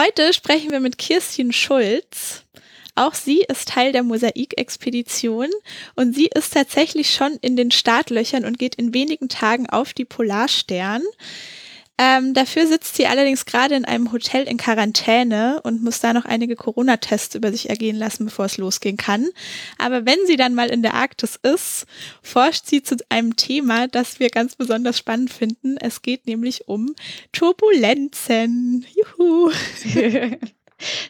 Heute sprechen wir mit Kirstin Schulz. Auch sie ist Teil der Mosaik-Expedition und sie ist tatsächlich schon in den Startlöchern und geht in wenigen Tagen auf die Polarstern. Ähm, dafür sitzt sie allerdings gerade in einem Hotel in Quarantäne und muss da noch einige Corona-Tests über sich ergehen lassen, bevor es losgehen kann. Aber wenn sie dann mal in der Arktis ist, forscht sie zu einem Thema, das wir ganz besonders spannend finden. Es geht nämlich um Turbulenzen. Juhu.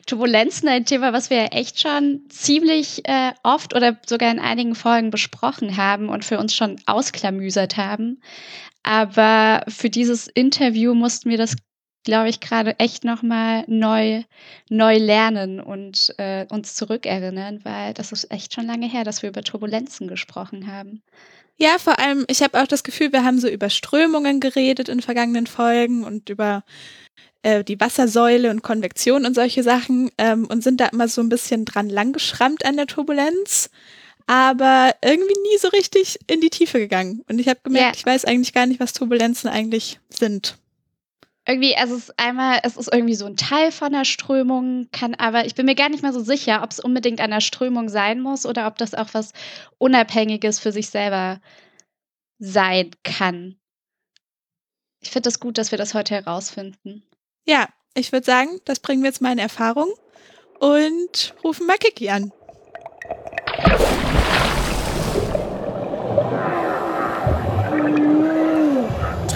Turbulenzen, ein Thema, was wir echt schon ziemlich äh, oft oder sogar in einigen Folgen besprochen haben und für uns schon ausklamüsert haben. Aber für dieses Interview mussten wir das, glaube ich, gerade echt nochmal neu, neu lernen und äh, uns zurückerinnern, weil das ist echt schon lange her, dass wir über Turbulenzen gesprochen haben. Ja, vor allem, ich habe auch das Gefühl, wir haben so über Strömungen geredet in vergangenen Folgen und über äh, die Wassersäule und Konvektion und solche Sachen ähm, und sind da immer so ein bisschen dran langgeschrammt an der Turbulenz aber irgendwie nie so richtig in die Tiefe gegangen. Und ich habe gemerkt, yeah. ich weiß eigentlich gar nicht, was Turbulenzen eigentlich sind. Irgendwie, also es ist einmal, es ist irgendwie so ein Teil von der Strömung, kann aber, ich bin mir gar nicht mal so sicher, ob es unbedingt an der Strömung sein muss oder ob das auch was Unabhängiges für sich selber sein kann. Ich finde es das gut, dass wir das heute herausfinden. Ja, ich würde sagen, das bringen wir jetzt mal in Erfahrung und rufen mal Kiki an.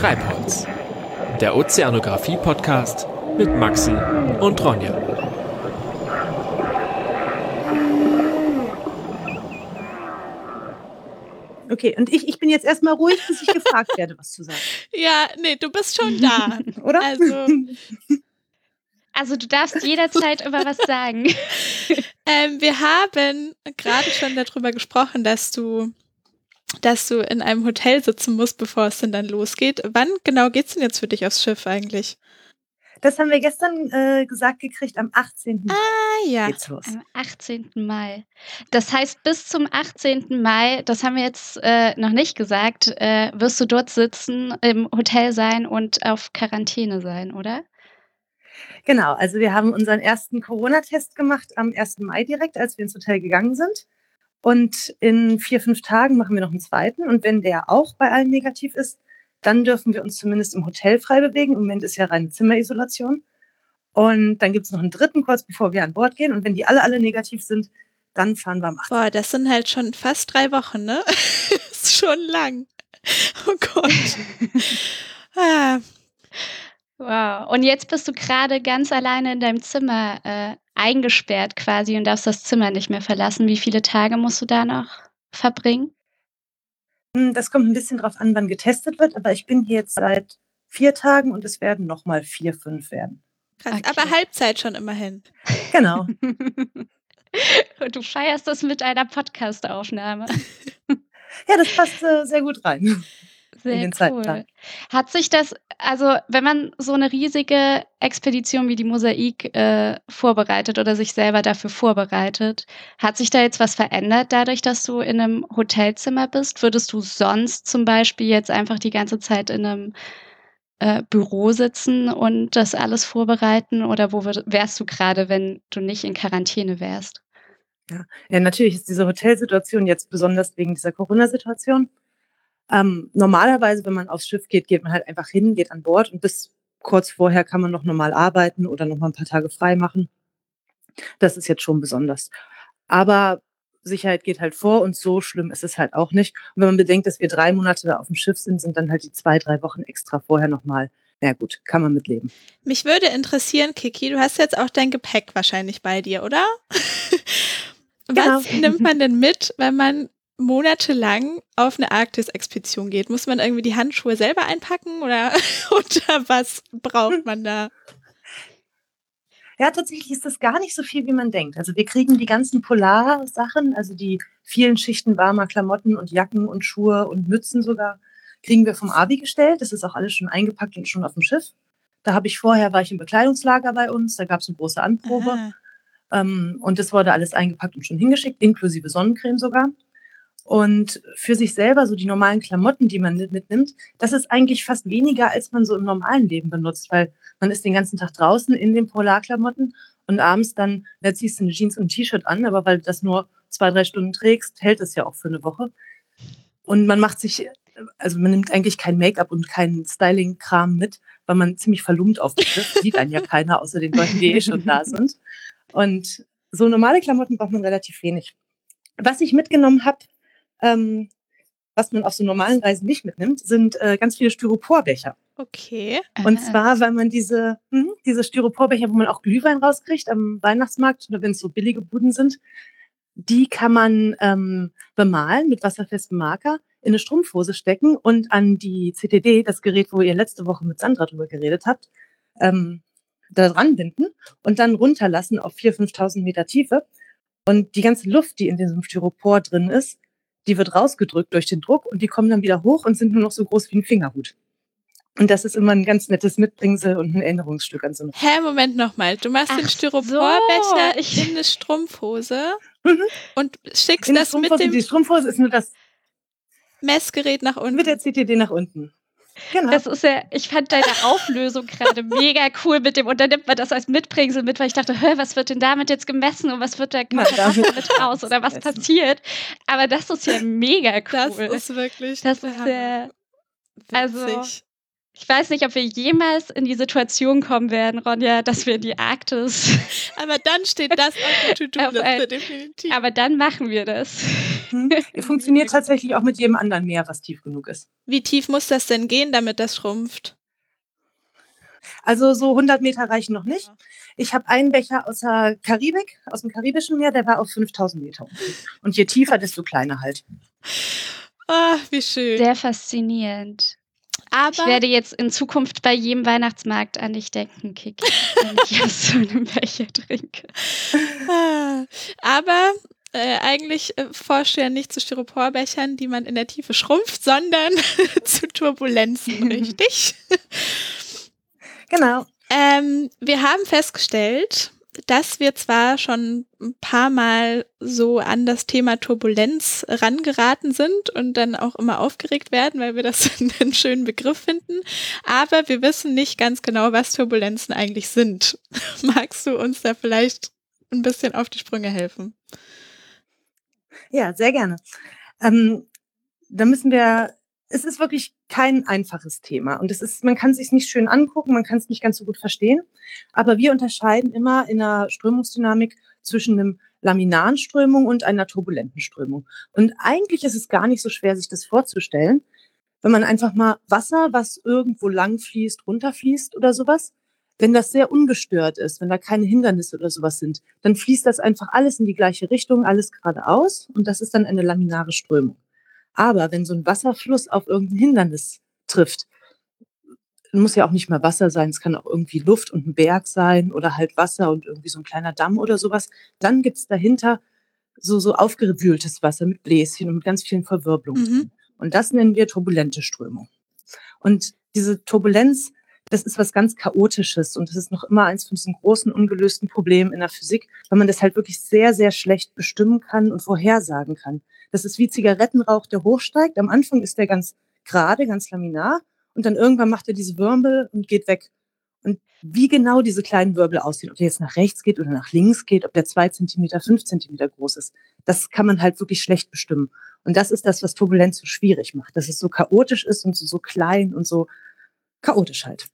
Treibholz, der Ozeanographie-Podcast mit Maxi und Ronja. Okay, und ich, ich bin jetzt erstmal ruhig, bis ich gefragt werde, was zu sagen. Ja, nee, du bist schon da. Oder? Also, also du darfst jederzeit über was sagen. ähm, wir haben gerade schon darüber gesprochen, dass du dass du in einem Hotel sitzen musst, bevor es denn dann losgeht. Wann genau geht es denn jetzt für dich aufs Schiff eigentlich? Das haben wir gestern äh, gesagt gekriegt, am 18. Mai ah, ja. geht's los. Am 18. Mai. Das heißt, bis zum 18. Mai, das haben wir jetzt äh, noch nicht gesagt, äh, wirst du dort sitzen, im Hotel sein und auf Quarantäne sein, oder? Genau, also wir haben unseren ersten Corona-Test gemacht am 1. Mai direkt, als wir ins Hotel gegangen sind. Und in vier, fünf Tagen machen wir noch einen zweiten. Und wenn der auch bei allen negativ ist, dann dürfen wir uns zumindest im Hotel frei bewegen. Im Moment ist ja reine Zimmerisolation. Und dann gibt es noch einen dritten kurz bevor wir an Bord gehen. Und wenn die alle, alle negativ sind, dann fahren wir am 8. Boah, das sind halt schon fast drei Wochen, ne? ist schon lang. Oh Gott. ah. Wow. Und jetzt bist du gerade ganz alleine in deinem Zimmer äh, eingesperrt quasi und darfst das Zimmer nicht mehr verlassen. Wie viele Tage musst du da noch verbringen? Hm, das kommt ein bisschen drauf an, wann getestet wird, aber ich bin hier jetzt seit vier Tagen und es werden nochmal vier, fünf werden. Krass, okay. aber Halbzeit schon immerhin. Genau. du feierst das mit einer Podcast-Aufnahme. ja, das passt äh, sehr gut rein. Sehr in den Zeitplan. Hat sich das, also wenn man so eine riesige Expedition wie die Mosaik äh, vorbereitet oder sich selber dafür vorbereitet, hat sich da jetzt was verändert dadurch, dass du in einem Hotelzimmer bist? Würdest du sonst zum Beispiel jetzt einfach die ganze Zeit in einem äh, Büro sitzen und das alles vorbereiten? Oder wo wärst du gerade, wenn du nicht in Quarantäne wärst? Ja. ja, natürlich ist diese Hotelsituation jetzt besonders wegen dieser Corona-Situation ähm, normalerweise, wenn man aufs Schiff geht, geht man halt einfach hin, geht an Bord und bis kurz vorher kann man noch normal arbeiten oder noch mal ein paar Tage frei machen. Das ist jetzt schon besonders. Aber Sicherheit geht halt vor und so schlimm ist es halt auch nicht. Und wenn man bedenkt, dass wir drei Monate da auf dem Schiff sind, sind dann halt die zwei, drei Wochen extra vorher nochmal. Na ja, gut, kann man mitleben. Mich würde interessieren, Kiki, du hast jetzt auch dein Gepäck wahrscheinlich bei dir, oder? Was genau. nimmt man denn mit, wenn man monatelang auf eine Arktis-Expedition geht, muss man irgendwie die Handschuhe selber einpacken oder oder was braucht man da? Ja, tatsächlich ist das gar nicht so viel, wie man denkt. Also wir kriegen die ganzen Polarsachen, also die vielen Schichten warmer Klamotten und Jacken und Schuhe und Mützen sogar, kriegen wir vom Abi gestellt. Das ist auch alles schon eingepackt und schon auf dem Schiff. Da habe ich vorher, war ich im Bekleidungslager bei uns, da gab es eine große Anprobe. Ähm, und das wurde alles eingepackt und schon hingeschickt, inklusive Sonnencreme sogar. Und für sich selber, so die normalen Klamotten, die man mitnimmt, das ist eigentlich fast weniger, als man so im normalen Leben benutzt, weil man ist den ganzen Tag draußen in den Polarklamotten und abends dann, da ziehst du eine Jeans und ein T-Shirt an, aber weil du das nur zwei, drei Stunden trägst, hält es ja auch für eine Woche. Und man macht sich, also man nimmt eigentlich kein Make-up und keinen Styling-Kram mit, weil man ziemlich verlummt auftritt. Sieht einen ja keiner, außer den Leuten, die eh schon da sind. Und so normale Klamotten braucht man relativ wenig. Was ich mitgenommen habe, ähm, was man auf so normalen Reisen nicht mitnimmt, sind äh, ganz viele Styroporbecher. Okay. Und zwar, weil man diese, mh, diese Styroporbecher, wo man auch Glühwein rauskriegt am Weihnachtsmarkt oder wenn es so billige Buden sind, die kann man ähm, bemalen mit wasserfestem Marker, in eine Strumpfhose stecken und an die CTD, das Gerät, wo ihr letzte Woche mit Sandra drüber geredet habt, ähm, da dran binden und dann runterlassen auf 4.000, 5.000 Meter Tiefe. Und die ganze Luft, die in diesem Styropor drin ist, die wird rausgedrückt durch den Druck und die kommen dann wieder hoch und sind nur noch so groß wie ein Fingerhut. Und das ist immer ein ganz nettes Mitbringsel und ein Erinnerungsstück an so eine. Hä, Moment nochmal. Du machst Ach den Styroporbecher so, ich- in eine Strumpfhose Mhm. und schickst In das mit Strumpfhose, die dem Strumpfhose ist nur das Messgerät nach unten. mit der CTD nach unten. Genau. Das ist ja, ich fand deine Auflösung gerade mega cool mit dem, und dann nimmt man das als Mitbringsel mit, weil ich dachte, was wird denn damit jetzt gemessen und was wird da, da damit- mit raus oder was passiert? Aber das ist ja mega das cool. ist wirklich Das ist ja, also- ich weiß nicht, ob wir jemals in die Situation kommen werden, Ronja, dass wir in die Arktis, Aber dann steht das auf der To-Do-Liste, definitiv. aber dann machen wir das. Funktioniert tatsächlich auch mit jedem anderen Meer, was tief genug ist. Wie tief muss das denn gehen, damit das schrumpft? Also so 100 Meter reichen noch nicht. Ich habe einen Becher aus der Karibik, aus dem Karibischen Meer, der war auf 5000 Meter. Und je tiefer, desto kleiner halt. Ah, wie schön. Sehr faszinierend. Ich Aber werde jetzt in Zukunft bei jedem Weihnachtsmarkt an dich denken, Kiki, wenn ich aus so einem Becher trinke. Ah, Aber äh, eigentlich äh, ja nicht zu Styroporbechern, die man in der Tiefe schrumpft, sondern zu Turbulenzen, richtig? Genau. ähm, wir haben festgestellt, dass wir zwar schon ein paar Mal so an das Thema Turbulenz rangeraten sind und dann auch immer aufgeregt werden, weil wir das einen schönen Begriff finden, aber wir wissen nicht ganz genau, was Turbulenzen eigentlich sind. Magst du uns da vielleicht ein bisschen auf die Sprünge helfen? Ja, sehr gerne. Ähm, da müssen wir, es ist wirklich kein einfaches Thema und es ist, man kann es sich nicht schön angucken, man kann es nicht ganz so gut verstehen, aber wir unterscheiden immer in der Strömungsdynamik zwischen einem laminaren Strömung und einer turbulenten Strömung. Und eigentlich ist es gar nicht so schwer, sich das vorzustellen, wenn man einfach mal Wasser, was irgendwo lang fließt, runterfließt oder sowas, wenn das sehr ungestört ist, wenn da keine Hindernisse oder sowas sind, dann fließt das einfach alles in die gleiche Richtung, alles geradeaus und das ist dann eine laminare Strömung. Aber wenn so ein Wasserfluss auf irgendein Hindernis trifft, muss ja auch nicht mehr Wasser sein, es kann auch irgendwie Luft und ein Berg sein oder halt Wasser und irgendwie so ein kleiner Damm oder sowas, dann gibt's dahinter so, so aufgewühltes Wasser mit Bläschen und mit ganz vielen Verwirbelungen. Mhm. Und das nennen wir turbulente Strömung. Und diese Turbulenz, das ist was ganz Chaotisches und das ist noch immer eins von diesen großen ungelösten Problemen in der Physik, weil man das halt wirklich sehr, sehr schlecht bestimmen kann und vorhersagen kann. Das ist wie Zigarettenrauch, der hochsteigt. Am Anfang ist der ganz gerade, ganz laminar und dann irgendwann macht er diese Wirbel und geht weg. Und wie genau diese kleinen Wirbel aussehen, ob der jetzt nach rechts geht oder nach links geht, ob der zwei Zentimeter, fünf Zentimeter groß ist, das kann man halt wirklich schlecht bestimmen. Und das ist das, was Turbulenz so schwierig macht, dass es so chaotisch ist und so, so klein und so chaotisch halt.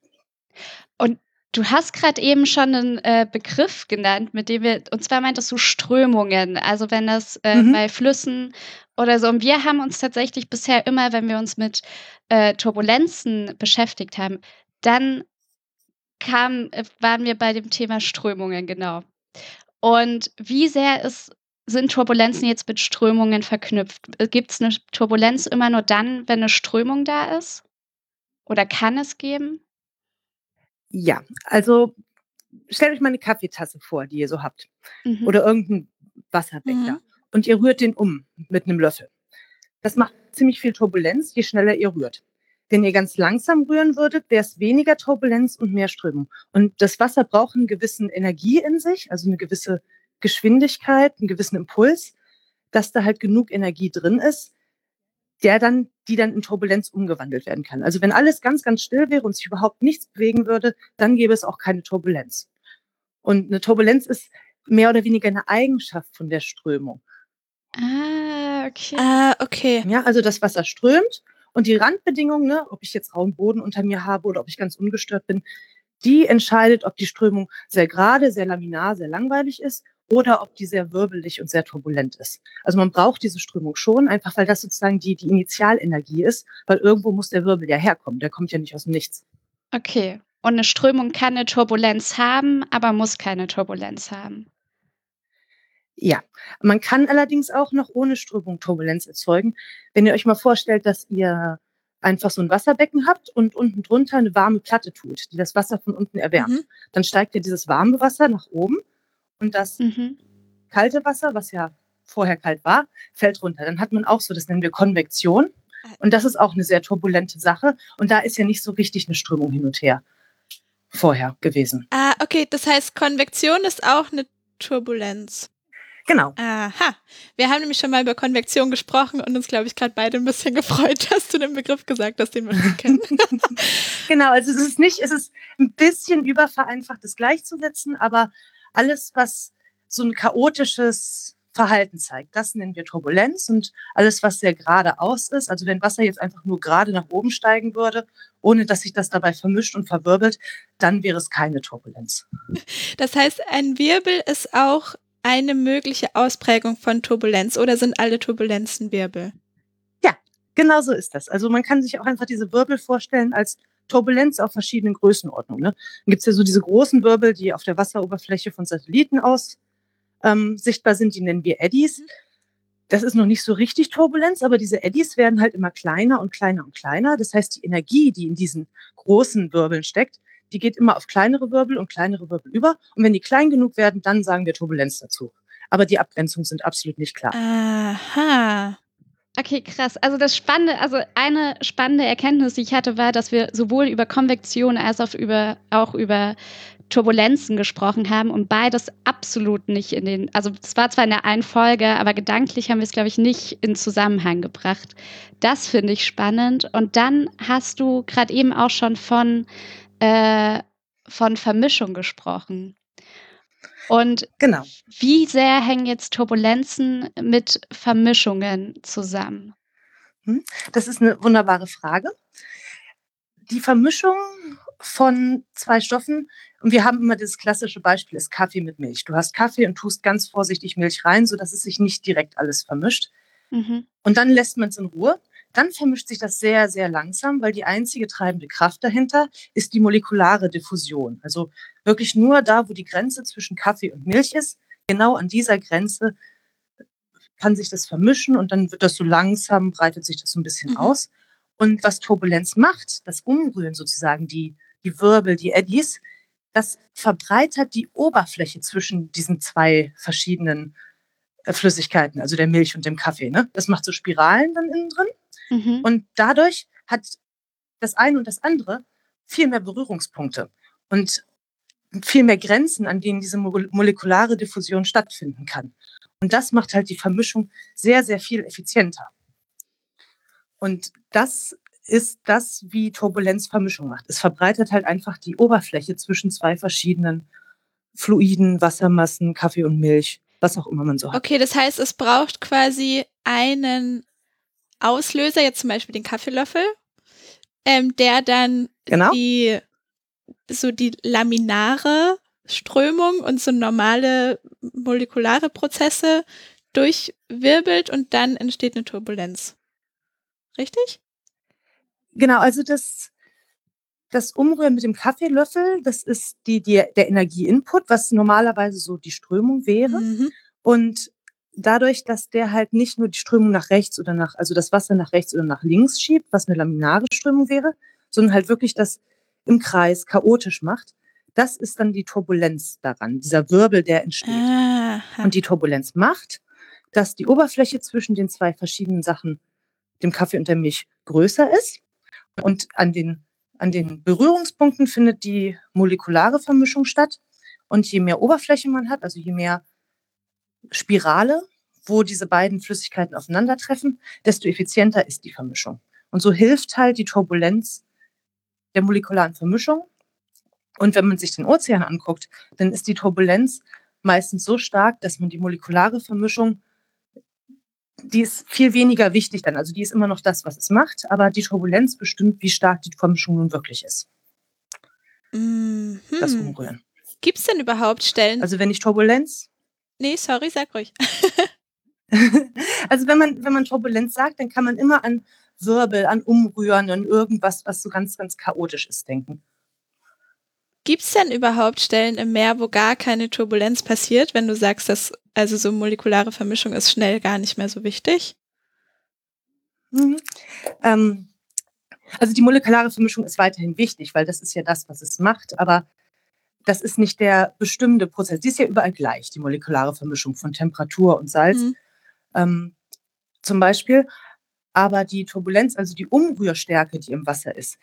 Du hast gerade eben schon einen äh, Begriff genannt, mit dem wir, und zwar meintest du Strömungen, also wenn das äh, Mhm. bei Flüssen oder so. Und wir haben uns tatsächlich bisher immer, wenn wir uns mit äh, Turbulenzen beschäftigt haben, dann kam, äh, waren wir bei dem Thema Strömungen, genau. Und wie sehr ist, sind Turbulenzen jetzt mit Strömungen verknüpft? Gibt es eine Turbulenz immer nur dann, wenn eine Strömung da ist? Oder kann es geben? Ja, also stellt euch mal eine Kaffeetasse vor, die ihr so habt. Mhm. Oder irgendein Wasserbecher. Mhm. Und ihr rührt den um mit einem Löffel. Das macht ziemlich viel Turbulenz, je schneller ihr rührt. Wenn ihr ganz langsam rühren würdet, wäre es weniger Turbulenz und mehr Strömung. Und das Wasser braucht einen gewissen Energie in sich, also eine gewisse Geschwindigkeit, einen gewissen Impuls, dass da halt genug Energie drin ist, der dann, die dann in Turbulenz umgewandelt werden kann. Also wenn alles ganz, ganz still wäre und sich überhaupt nichts bewegen würde, dann gäbe es auch keine Turbulenz. Und eine Turbulenz ist mehr oder weniger eine Eigenschaft von der Strömung. Ah, okay. Ah, okay. Ja, also das Wasser strömt und die Randbedingungen, ne, ob ich jetzt rauen Boden unter mir habe oder ob ich ganz ungestört bin, die entscheidet, ob die Strömung sehr gerade, sehr laminar, sehr langweilig ist oder ob die sehr wirbelig und sehr turbulent ist. Also man braucht diese Strömung schon, einfach weil das sozusagen die, die Initialenergie ist, weil irgendwo muss der Wirbel ja herkommen. Der kommt ja nicht aus dem Nichts. Okay. Und eine Strömung kann eine Turbulenz haben, aber muss keine Turbulenz haben. Ja, man kann allerdings auch noch ohne Strömung Turbulenz erzeugen. Wenn ihr euch mal vorstellt, dass ihr einfach so ein Wasserbecken habt und unten drunter eine warme Platte tut, die das Wasser von unten erwärmt, mhm. dann steigt ja dieses warme Wasser nach oben und das mhm. kalte Wasser, was ja vorher kalt war, fällt runter. Dann hat man auch so, das nennen wir Konvektion. Und das ist auch eine sehr turbulente Sache. Und da ist ja nicht so richtig eine Strömung hin und her vorher gewesen. Ah, okay. Das heißt, Konvektion ist auch eine Turbulenz. Genau. Aha. Wir haben nämlich schon mal über Konvektion gesprochen und uns, glaube ich, gerade beide ein bisschen gefreut, dass du den Begriff gesagt hast, den wir nicht kennen. genau, also es ist nicht, es ist ein bisschen übervereinfacht, das gleichzusetzen, aber alles, was so ein chaotisches Verhalten zeigt, das nennen wir Turbulenz und alles, was sehr geradeaus ist, also wenn Wasser jetzt einfach nur gerade nach oben steigen würde, ohne dass sich das dabei vermischt und verwirbelt, dann wäre es keine Turbulenz. Das heißt, ein Wirbel ist auch eine mögliche Ausprägung von Turbulenz oder sind alle Turbulenzen Wirbel? Ja, genau so ist das. Also man kann sich auch einfach diese Wirbel vorstellen als Turbulenz auf verschiedenen Größenordnungen. Ne? Dann gibt es ja so diese großen Wirbel, die auf der Wasseroberfläche von Satelliten aus ähm, sichtbar sind, die nennen wir Eddies. Das ist noch nicht so richtig Turbulenz, aber diese Eddies werden halt immer kleiner und kleiner und kleiner. Das heißt, die Energie, die in diesen großen Wirbeln steckt, die geht immer auf kleinere Wirbel und kleinere Wirbel über. Und wenn die klein genug werden, dann sagen wir Turbulenz dazu. Aber die Abgrenzungen sind absolut nicht klar. Aha. Okay, krass. Also das Spannende, also eine spannende Erkenntnis, die ich hatte, war, dass wir sowohl über Konvektion als auch über, auch über Turbulenzen gesprochen haben und beides absolut nicht in den, also es war zwar in der einen Folge, aber gedanklich haben wir es, glaube ich, nicht in Zusammenhang gebracht. Das finde ich spannend. Und dann hast du gerade eben auch schon von äh, von Vermischung gesprochen. Und genau. wie sehr hängen jetzt Turbulenzen mit Vermischungen zusammen? Hm, das ist eine wunderbare Frage. Die Vermischung von zwei Stoffen, und wir haben immer das klassische Beispiel, ist Kaffee mit Milch. Du hast Kaffee und tust ganz vorsichtig Milch rein, sodass es sich nicht direkt alles vermischt. Mhm. Und dann lässt man es in Ruhe. Dann vermischt sich das sehr, sehr langsam, weil die einzige treibende Kraft dahinter ist die molekulare Diffusion. Also wirklich nur da, wo die Grenze zwischen Kaffee und Milch ist, genau an dieser Grenze kann sich das vermischen und dann wird das so langsam, breitet sich das so ein bisschen mhm. aus. Und was Turbulenz macht, das Umrühren sozusagen, die, die Wirbel, die Eddies, das verbreitert die Oberfläche zwischen diesen zwei verschiedenen äh, Flüssigkeiten, also der Milch und dem Kaffee. Ne? Das macht so Spiralen dann innen drin. Mhm. Und dadurch hat das eine und das andere viel mehr Berührungspunkte und viel mehr Grenzen, an denen diese molekulare Diffusion stattfinden kann. Und das macht halt die Vermischung sehr, sehr viel effizienter. Und das ist das, wie Turbulenz Vermischung macht. Es verbreitet halt einfach die Oberfläche zwischen zwei verschiedenen Fluiden, Wassermassen, Kaffee und Milch, was auch immer man so hat. Okay, das heißt, es braucht quasi einen Auslöser, jetzt zum Beispiel den Kaffeelöffel, ähm, der dann genau. die so die laminare Strömung und so normale molekulare Prozesse durchwirbelt und dann entsteht eine Turbulenz. Richtig? Genau, also das, das Umrühren mit dem Kaffeelöffel, das ist die, die, der Energieinput, was normalerweise so die Strömung wäre. Mhm. Und dadurch, dass der halt nicht nur die Strömung nach rechts oder nach, also das Wasser nach rechts oder nach links schiebt, was eine laminare Strömung wäre, sondern halt wirklich das im Kreis chaotisch macht, das ist dann die Turbulenz daran, dieser Wirbel, der entsteht. Aha. Und die Turbulenz macht, dass die Oberfläche zwischen den zwei verschiedenen Sachen, dem Kaffee und der Milch, größer ist. Und an den, an den Berührungspunkten findet die molekulare Vermischung statt. Und je mehr Oberfläche man hat, also je mehr Spirale wo diese beiden Flüssigkeiten aufeinandertreffen, desto effizienter ist die Vermischung. Und so hilft halt die Turbulenz der molekularen Vermischung. Und wenn man sich den Ozean anguckt, dann ist die Turbulenz meistens so stark, dass man die molekulare Vermischung, die ist viel weniger wichtig dann. Also die ist immer noch das, was es macht, aber die Turbulenz bestimmt, wie stark die Vermischung nun wirklich ist. Mhm. Das Umrühren. Gibt es denn überhaupt Stellen? Also wenn ich Turbulenz. Nee, sorry, sag ruhig. also wenn man, wenn man Turbulenz sagt, dann kann man immer an Wirbel, an Umrühren, an irgendwas, was so ganz, ganz chaotisch ist, denken. Gibt es denn überhaupt Stellen im Meer, wo gar keine Turbulenz passiert, wenn du sagst, dass also so molekulare Vermischung ist schnell gar nicht mehr so wichtig? Mhm. Ähm, also die molekulare Vermischung ist weiterhin wichtig, weil das ist ja das, was es macht, aber das ist nicht der bestimmte Prozess. Die ist ja überall gleich, die molekulare Vermischung von Temperatur und Salz mhm. ähm, zum Beispiel. Aber die Turbulenz, also die Umrührstärke, die im Wasser ist,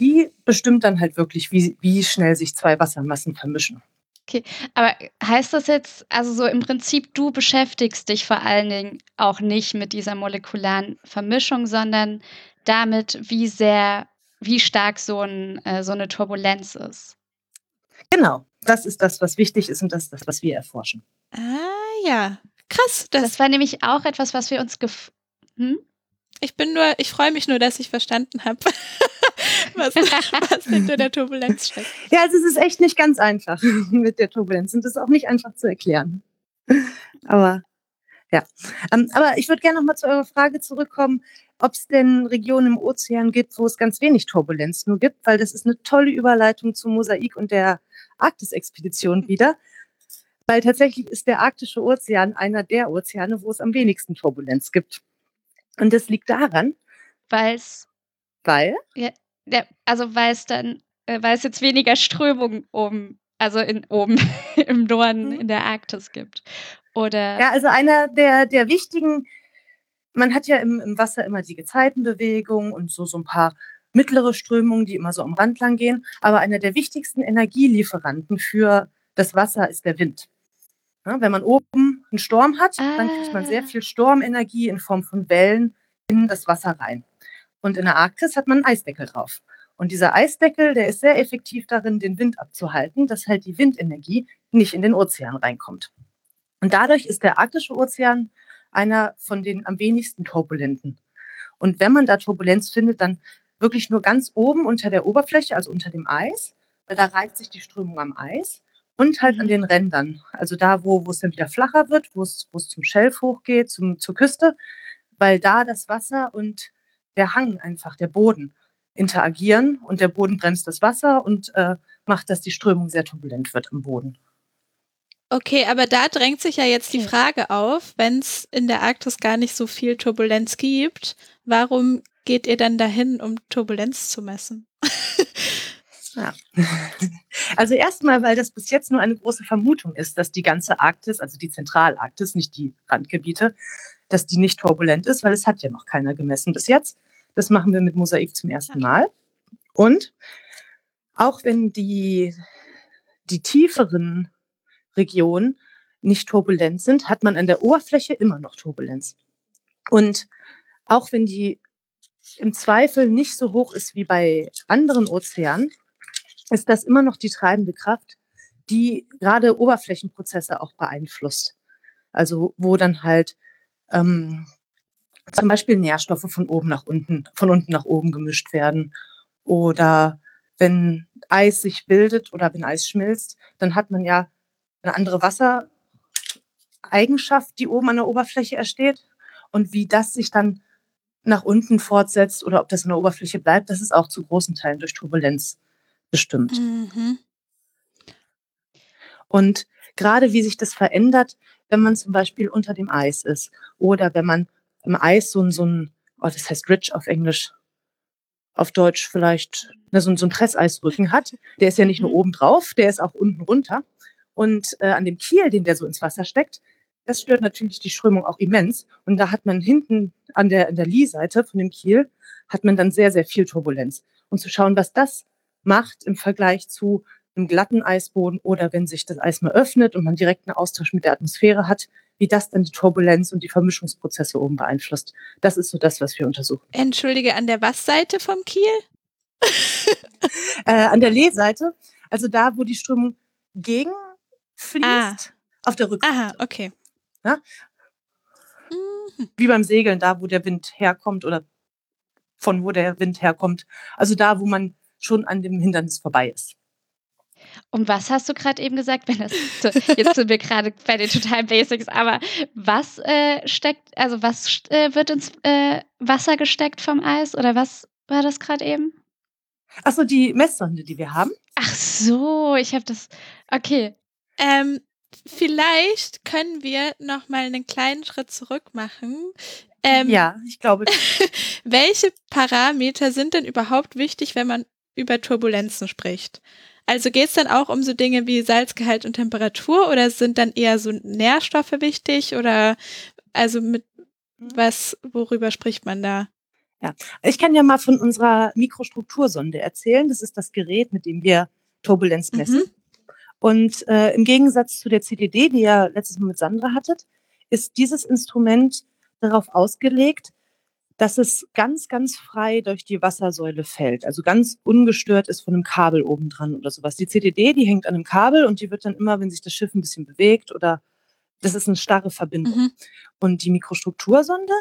die bestimmt dann halt wirklich, wie, wie schnell sich zwei Wassermassen vermischen. Okay, aber heißt das jetzt, also so im Prinzip, du beschäftigst dich vor allen Dingen auch nicht mit dieser molekularen Vermischung, sondern damit, wie sehr, wie stark so, ein, äh, so eine Turbulenz ist. Genau, das ist das, was wichtig ist und das ist das, was wir erforschen. Ah ja, krass. Das, das war nämlich auch etwas, was wir uns gef hm? Ich bin nur, ich freue mich nur, dass ich verstanden habe, was, was hinter der Turbulenz steckt. Ja, also es ist echt nicht ganz einfach mit der Turbulenz und es ist auch nicht einfach zu erklären. Aber ja, ähm, aber ich würde gerne noch mal zu eurer Frage zurückkommen, ob es denn Regionen im Ozean gibt, wo es ganz wenig Turbulenz nur gibt, weil das ist eine tolle Überleitung zum Mosaik und der Arktisexpedition wieder. Weil tatsächlich ist der arktische Ozean einer der Ozeane, wo es am wenigsten Turbulenz gibt. Und das liegt daran, weil's, weil ja, ja, also weil es dann, äh, weil es jetzt weniger Strömung um, also in, oben im Norden mhm. in der Arktis gibt. Oder ja, also einer der, der wichtigen, man hat ja im, im Wasser immer die Gezeitenbewegung und so, so ein paar mittlere Strömungen, die immer so am Rand lang gehen. Aber einer der wichtigsten Energielieferanten für das Wasser ist der Wind. Ja, wenn man oben einen Sturm hat, ah. dann kriegt man sehr ah. viel Stormenergie in Form von Wellen in das Wasser rein. Und in der Arktis hat man einen Eisdeckel drauf. Und dieser Eisdeckel, der ist sehr effektiv darin, den Wind abzuhalten, dass halt die Windenergie nicht in den Ozean reinkommt. Und dadurch ist der arktische Ozean einer von den am wenigsten turbulenten. Und wenn man da Turbulenz findet, dann wirklich nur ganz oben unter der Oberfläche, also unter dem Eis, weil da reibt sich die Strömung am Eis und halt an mhm. den Rändern. Also da, wo, wo es dann wieder flacher wird, wo es, wo es zum Schelf hochgeht, zum, zur Küste, weil da das Wasser und der Hang einfach, der Boden interagieren und der Boden bremst das Wasser und äh, macht, dass die Strömung sehr turbulent wird am Boden. Okay, aber da drängt sich ja jetzt die Frage auf, wenn es in der Arktis gar nicht so viel Turbulenz gibt, warum geht ihr dann dahin, um Turbulenz zu messen? ja. Also erstmal, weil das bis jetzt nur eine große Vermutung ist, dass die ganze Arktis, also die Zentralarktis, nicht die Randgebiete, dass die nicht turbulent ist, weil es hat ja noch keiner gemessen bis jetzt. Das machen wir mit Mosaik zum ersten Mal. Und auch wenn die, die tieferen Regionen nicht turbulent sind, hat man an der Oberfläche immer noch Turbulenz. Und auch wenn die im Zweifel nicht so hoch ist wie bei anderen Ozeanen, ist das immer noch die treibende Kraft, die gerade Oberflächenprozesse auch beeinflusst. Also wo dann halt ähm, zum Beispiel Nährstoffe von oben nach unten, von unten nach oben gemischt werden. Oder wenn Eis sich bildet oder wenn Eis schmilzt, dann hat man ja eine andere Wassereigenschaft, die oben an der Oberfläche entsteht. Und wie das sich dann nach unten fortsetzt oder ob das an der Oberfläche bleibt, das ist auch zu großen Teilen durch Turbulenz bestimmt. Mhm. Und gerade wie sich das verändert, wenn man zum Beispiel unter dem Eis ist oder wenn man im Eis so ein, so ein oh, das heißt Rich auf Englisch, auf Deutsch vielleicht, ne, so, so ein Presseisrücken hat. Der ist ja nicht nur mhm. oben drauf, der ist auch unten runter. Und äh, an dem Kiel, den der so ins Wasser steckt, das stört natürlich die Strömung auch immens. Und da hat man hinten an der, an der Lee-Seite von dem Kiel, hat man dann sehr, sehr viel Turbulenz. Und zu schauen, was das macht im Vergleich zu einem glatten Eisboden oder wenn sich das Eis mal öffnet und man direkt einen Austausch mit der Atmosphäre hat, wie das dann die Turbulenz und die Vermischungsprozesse oben beeinflusst. Das ist so das, was wir untersuchen. Entschuldige, an der was Seite vom Kiel? äh, an der Lehseite, also da, wo die Strömung gegen fließt, ah. auf der Rückseite. Aha, okay. Ja? Mhm. Wie beim Segeln, da, wo der Wind herkommt oder von wo der Wind herkommt. Also da, wo man schon an dem Hindernis vorbei ist. Und was hast du gerade eben gesagt? Wenn das, jetzt sind wir gerade bei den totalen Basics, aber was äh, steckt, also was äh, wird ins äh, Wasser gesteckt vom Eis oder was war das gerade eben? Achso, die Messsonde, die wir haben. Ach so, ich habe das. Okay. Ähm, vielleicht können wir noch mal einen kleinen Schritt zurück machen. Ähm, ja, ich glaube. welche Parameter sind denn überhaupt wichtig, wenn man über Turbulenzen spricht? Also geht es dann auch um so Dinge wie Salzgehalt und Temperatur oder sind dann eher so Nährstoffe wichtig oder also mit mhm. was, worüber spricht man da? Ja, ich kann ja mal von unserer Mikrostruktursonde erzählen. Das ist das Gerät, mit dem wir Turbulenz messen. Mhm. Und äh, im Gegensatz zu der CDD, die ihr letztes Mal mit Sandra hattet, ist dieses Instrument darauf ausgelegt, dass es ganz, ganz frei durch die Wassersäule fällt. Also ganz ungestört ist von einem Kabel oben dran oder sowas. Die CTD, die hängt an einem Kabel und die wird dann immer, wenn sich das Schiff ein bisschen bewegt oder das ist eine starre Verbindung. Mhm. Und die Mikrostruktursonde,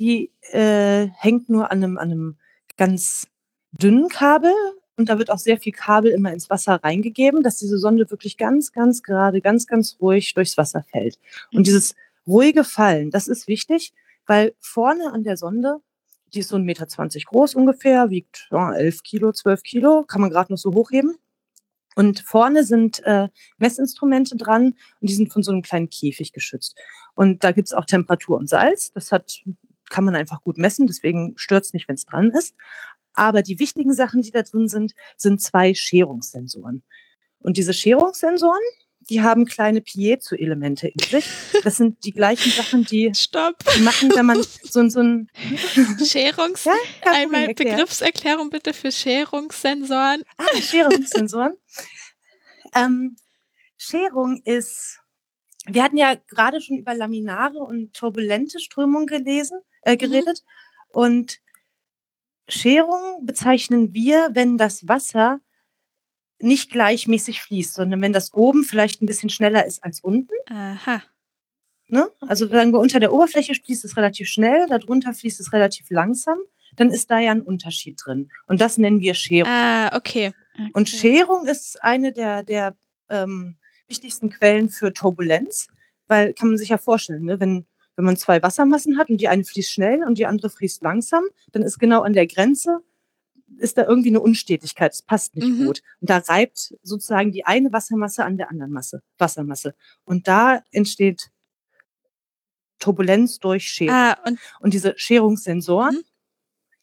die äh, hängt nur an einem, an einem ganz dünnen Kabel und da wird auch sehr viel Kabel immer ins Wasser reingegeben, dass diese Sonde wirklich ganz, ganz gerade, ganz, ganz ruhig durchs Wasser fällt. Und mhm. dieses ruhige Fallen, das ist wichtig, weil vorne an der Sonde, die ist so 1,20 Meter groß ungefähr, wiegt ja, 11 Kilo, 12 Kilo, kann man gerade noch so hochheben. Und vorne sind äh, Messinstrumente dran und die sind von so einem kleinen Käfig geschützt. Und da gibt's auch Temperatur und Salz. Das hat, kann man einfach gut messen, deswegen stört's nicht, wenn es dran ist. Aber die wichtigen Sachen, die da drin sind, sind zwei Scherungssensoren. Und diese Scherungssensoren, die haben kleine Piezo-Elemente in sich. Das sind die gleichen Sachen, die, Stopp. die machen, wenn man so, so ein Scherungs... Ja, Einmal Begriffserklärung bitte für Scherungssensoren. Ah, Scherungssensoren. ähm, Scherung ist, wir hatten ja gerade schon über Laminare und turbulente Strömungen gelesen, äh, geredet. Mhm. Und Scherung bezeichnen wir, wenn das Wasser nicht gleichmäßig fließt, sondern wenn das oben vielleicht ein bisschen schneller ist als unten. Aha. Ne? Also sagen wir, unter der Oberfläche fließt es relativ schnell, darunter fließt es relativ langsam, dann ist da ja ein Unterschied drin. Und das nennen wir Scherung. Ah, okay. okay. Und Scherung ist eine der, der ähm, wichtigsten Quellen für Turbulenz, weil kann man sich ja vorstellen, ne? wenn, wenn man zwei Wassermassen hat und die eine fließt schnell und die andere fließt langsam, dann ist genau an der Grenze ist da irgendwie eine Unstetigkeit, es passt nicht mhm. gut. Und da reibt sozusagen die eine Wassermasse an der anderen Masse, Wassermasse. Und da entsteht Turbulenz durch Scherung. Ah, und, und, diese Scherungssensoren, mhm.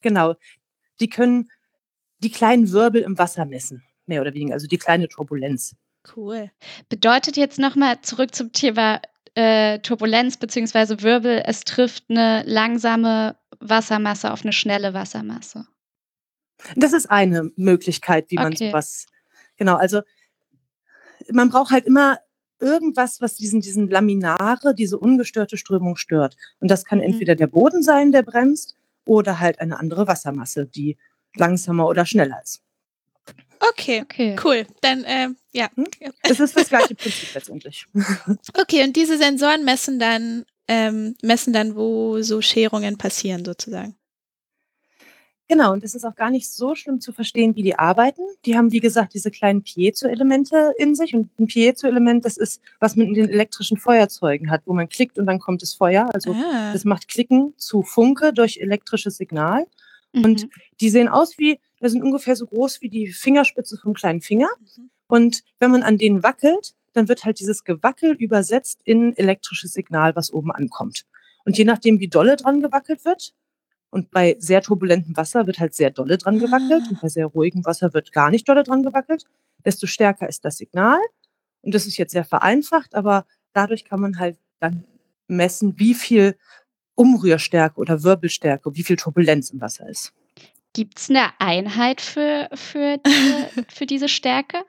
genau, die können die kleinen Wirbel im Wasser messen, mehr oder weniger, also die kleine Turbulenz. Cool. Bedeutet jetzt nochmal zurück zum Thema äh, Turbulenz bzw. Wirbel, es trifft eine langsame Wassermasse auf eine schnelle Wassermasse. Das ist eine Möglichkeit, wie man okay. sowas, genau, also man braucht halt immer irgendwas, was diesen, diesen Laminare, diese ungestörte Strömung stört. Und das kann mhm. entweder der Boden sein, der bremst, oder halt eine andere Wassermasse, die langsamer oder schneller ist. Okay, okay. cool. Dann, äh, ja. Hm? Es ist das gleiche Prinzip letztendlich. Okay, und diese Sensoren messen dann, ähm, messen dann, wo so Scherungen passieren, sozusagen. Genau, und es ist auch gar nicht so schlimm zu verstehen, wie die arbeiten. Die haben, wie gesagt, diese kleinen Piezo-Elemente in sich. Und ein Piezo-Element, das ist, was man in den elektrischen Feuerzeugen hat, wo man klickt und dann kommt das Feuer. Also ah. das macht Klicken zu Funke durch elektrisches Signal. Mhm. Und die sehen aus wie, das sind ungefähr so groß wie die Fingerspitze vom kleinen Finger. Mhm. Und wenn man an denen wackelt, dann wird halt dieses Gewackel übersetzt in elektrisches Signal, was oben ankommt. Und je nachdem, wie dolle dran gewackelt wird, und bei sehr turbulentem Wasser wird halt sehr dolle dran gewackelt ah. und bei sehr ruhigem Wasser wird gar nicht dolle dran gewackelt. Desto stärker ist das Signal. Und das ist jetzt sehr vereinfacht, aber dadurch kann man halt dann messen, wie viel Umrührstärke oder Wirbelstärke, wie viel Turbulenz im Wasser ist. Gibt es eine Einheit für, für, diese, für diese Stärke?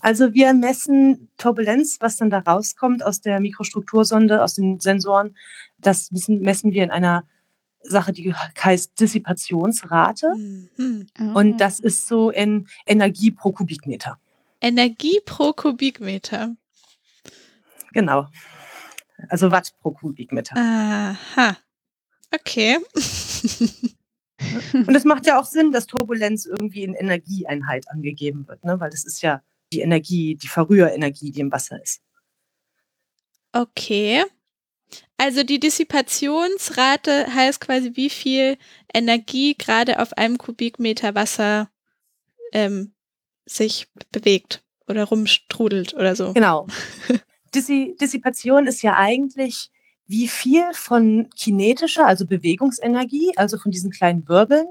Also wir messen Turbulenz, was dann da rauskommt aus der Mikrostruktursonde, aus den Sensoren. Das messen wir in einer Sache, die heißt Dissipationsrate. Mhm. Und das ist so in Energie pro Kubikmeter. Energie pro Kubikmeter. Genau. Also Watt pro Kubikmeter. Aha. Okay. Und es macht ja auch Sinn, dass Turbulenz irgendwie in Energieeinheit angegeben wird, ne? weil das ist ja die Energie, die Verrührenergie, die im Wasser ist. Okay. Also die Dissipationsrate heißt quasi, wie viel Energie gerade auf einem Kubikmeter Wasser ähm, sich bewegt oder rumstrudelt oder so. Genau. Dissi Dissipation ist ja eigentlich, wie viel von kinetischer, also Bewegungsenergie, also von diesen kleinen Wirbeln,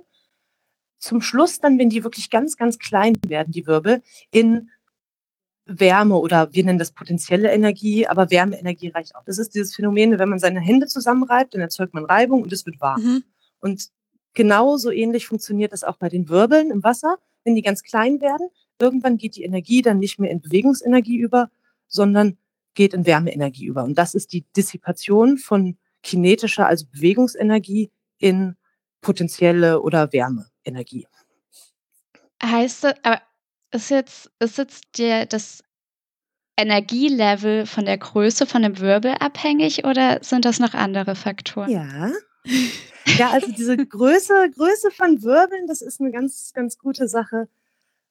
zum Schluss dann, wenn die wirklich ganz, ganz klein werden, die Wirbel, in Wärme oder wir nennen das potenzielle Energie, aber Wärmeenergie reicht auch. Das ist dieses Phänomen, wenn man seine Hände zusammenreibt, dann erzeugt man Reibung und es wird warm. Mhm. Und genauso ähnlich funktioniert das auch bei den Wirbeln im Wasser. Wenn die ganz klein werden, irgendwann geht die Energie dann nicht mehr in Bewegungsenergie über, sondern geht in Wärmeenergie über. Und das ist die Dissipation von kinetischer, also Bewegungsenergie in potenzielle oder Wärmeenergie. Heißt das, aber ist jetzt, ist jetzt der, das Energielevel von der Größe von dem Wirbel abhängig oder sind das noch andere Faktoren? Ja. Ja, also diese Größe, Größe von Wirbeln, das ist eine ganz, ganz gute Sache.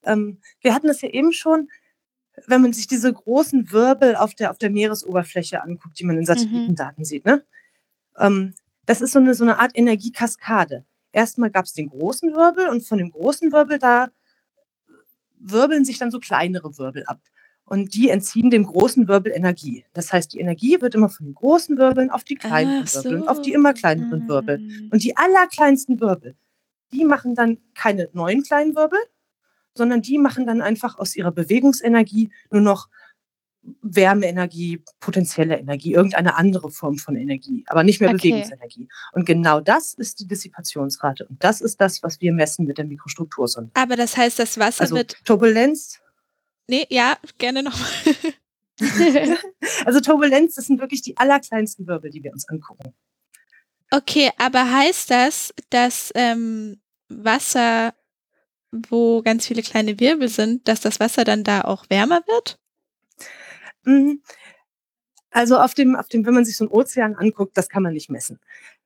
Ähm, wir hatten das ja eben schon, wenn man sich diese großen Wirbel auf der, auf der Meeresoberfläche anguckt, die man in. Satellitendaten mhm. sieht. Ne? Ähm, das ist so eine, so eine Art Energiekaskade. Erstmal gab es den großen Wirbel und von dem großen Wirbel da wirbeln sich dann so kleinere Wirbel ab. Und die entziehen dem großen Wirbel Energie. Das heißt, die Energie wird immer von den großen Wirbeln auf die kleineren so. Wirbel, auf die immer kleineren Wirbel. Mhm. Und die allerkleinsten Wirbel, die machen dann keine neuen kleinen Wirbel, sondern die machen dann einfach aus ihrer Bewegungsenergie nur noch Wärmeenergie, potenzielle Energie, irgendeine andere Form von Energie, aber nicht mehr okay. Bewegungsenergie. Und genau das ist die Dissipationsrate. Und das ist das, was wir messen mit der Mikrostruktursonde. Aber das heißt, das Wasser also wird. Turbulenz. Nee, ja, gerne nochmal. also Turbulenz, das sind wirklich die allerkleinsten Wirbel, die wir uns angucken. Okay, aber heißt das, dass ähm, Wasser, wo ganz viele kleine Wirbel sind, dass das Wasser dann da auch wärmer wird? Mhm. Also auf dem, auf dem, wenn man sich so einen Ozean anguckt, das kann man nicht messen.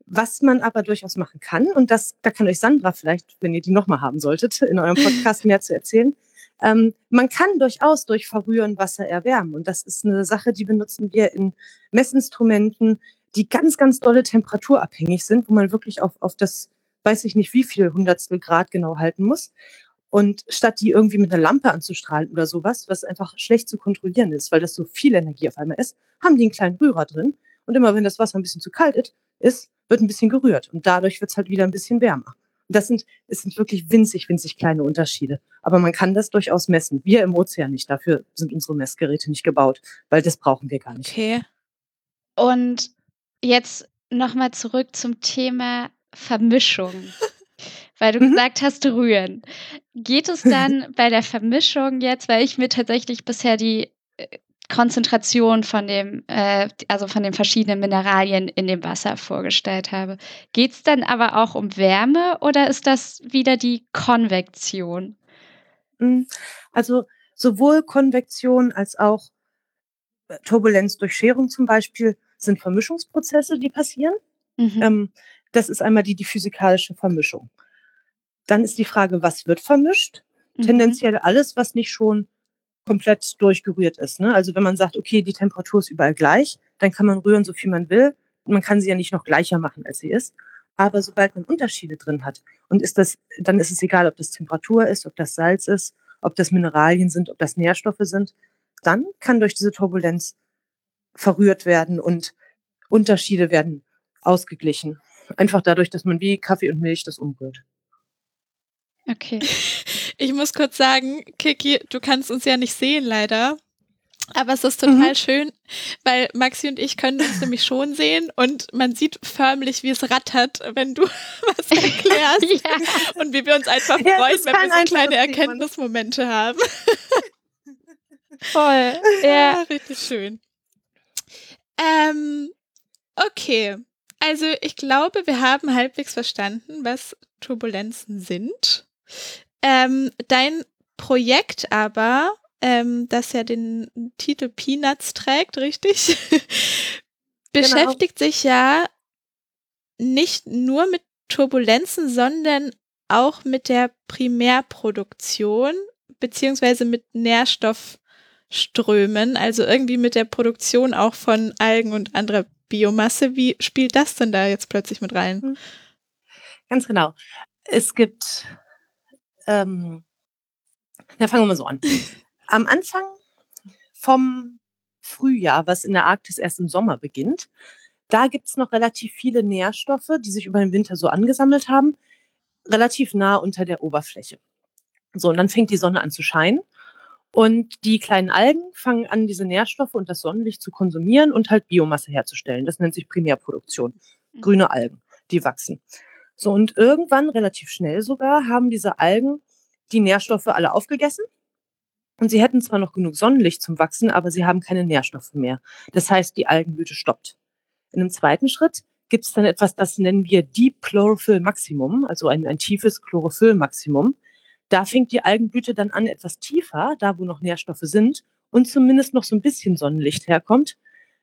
Was man aber durchaus machen kann, und das, da kann euch Sandra vielleicht, wenn ihr die nochmal haben solltet, in eurem Podcast mehr zu erzählen, ähm, man kann durchaus durch Verrühren Wasser erwärmen. Und das ist eine Sache, die benutzen wir in Messinstrumenten, die ganz, ganz dolle temperaturabhängig sind, wo man wirklich auf, auf das, weiß ich nicht wie viel Hundertstel Grad genau halten muss. Und statt die irgendwie mit einer Lampe anzustrahlen oder sowas, was einfach schlecht zu kontrollieren ist, weil das so viel Energie auf einmal ist, haben die einen kleinen Rührer drin. Und immer wenn das Wasser ein bisschen zu kalt ist, wird ein bisschen gerührt. Und dadurch wird es halt wieder ein bisschen wärmer. Und das sind, es sind wirklich winzig, winzig kleine Unterschiede. Aber man kann das durchaus messen. Wir im Ozean nicht. Dafür sind unsere Messgeräte nicht gebaut, weil das brauchen wir gar nicht. Okay. Und jetzt nochmal zurück zum Thema Vermischung weil du mhm. gesagt hast, rühren. Geht es dann bei der Vermischung jetzt, weil ich mir tatsächlich bisher die äh, Konzentration von dem, äh, also von den verschiedenen Mineralien in dem Wasser vorgestellt habe. Geht es dann aber auch um Wärme oder ist das wieder die Konvektion? Hm, also sowohl Konvektion als auch äh, Turbulenz durch Scherung zum Beispiel sind Vermischungsprozesse, die passieren. Mhm. Ähm, das ist einmal die, die physikalische Vermischung. Dann ist die Frage, was wird vermischt? Mhm. Tendenziell alles, was nicht schon komplett durchgerührt ist. Ne? Also wenn man sagt, okay, die Temperatur ist überall gleich, dann kann man rühren, so viel man will. Man kann sie ja nicht noch gleicher machen, als sie ist. Aber sobald man Unterschiede drin hat und ist das, dann ist es egal, ob das Temperatur ist, ob das Salz ist, ob das Mineralien sind, ob das Nährstoffe sind, dann kann durch diese Turbulenz verrührt werden und Unterschiede werden ausgeglichen. Einfach dadurch, dass man wie Kaffee und Milch das umrührt. Okay. Ich muss kurz sagen, Kiki, du kannst uns ja nicht sehen, leider. Aber es ist total mhm. schön, weil Maxi und ich können uns nämlich schon sehen und man sieht förmlich, wie es rattert, wenn du was erklärst. ja. Und wie wir uns einfach ja, freuen, wenn wir so kleine Erkenntnismomente haben. Voll. Ja. ja, richtig schön. Ähm, okay. Also ich glaube, wir haben halbwegs verstanden, was Turbulenzen sind. Ähm, dein Projekt aber, ähm, das ja den Titel Peanuts trägt, richtig, beschäftigt genau. sich ja nicht nur mit Turbulenzen, sondern auch mit der Primärproduktion beziehungsweise mit Nährstoffströmen, also irgendwie mit der Produktion auch von Algen und anderer Biomasse. Wie spielt das denn da jetzt plötzlich mit rein? Hm. Ganz genau. Es gibt, ähm, na fangen wir mal so an. Am Anfang vom Frühjahr, was in der Arktis erst im Sommer beginnt, da gibt es noch relativ viele Nährstoffe, die sich über den Winter so angesammelt haben, relativ nah unter der Oberfläche. So, und dann fängt die Sonne an zu scheinen und die kleinen Algen fangen an, diese Nährstoffe und das Sonnenlicht zu konsumieren und halt Biomasse herzustellen. Das nennt sich Primärproduktion. Mhm. Grüne Algen, die wachsen. So, und irgendwann, relativ schnell sogar, haben diese Algen die Nährstoffe alle aufgegessen. Und sie hätten zwar noch genug Sonnenlicht zum Wachsen, aber sie haben keine Nährstoffe mehr. Das heißt, die Algenblüte stoppt. In einem zweiten Schritt gibt es dann etwas, das nennen wir Deep Chlorophyll Maximum, also ein, ein tiefes Chlorophyll Maximum. Da fängt die Algenblüte dann an, etwas tiefer, da wo noch Nährstoffe sind und zumindest noch so ein bisschen Sonnenlicht herkommt,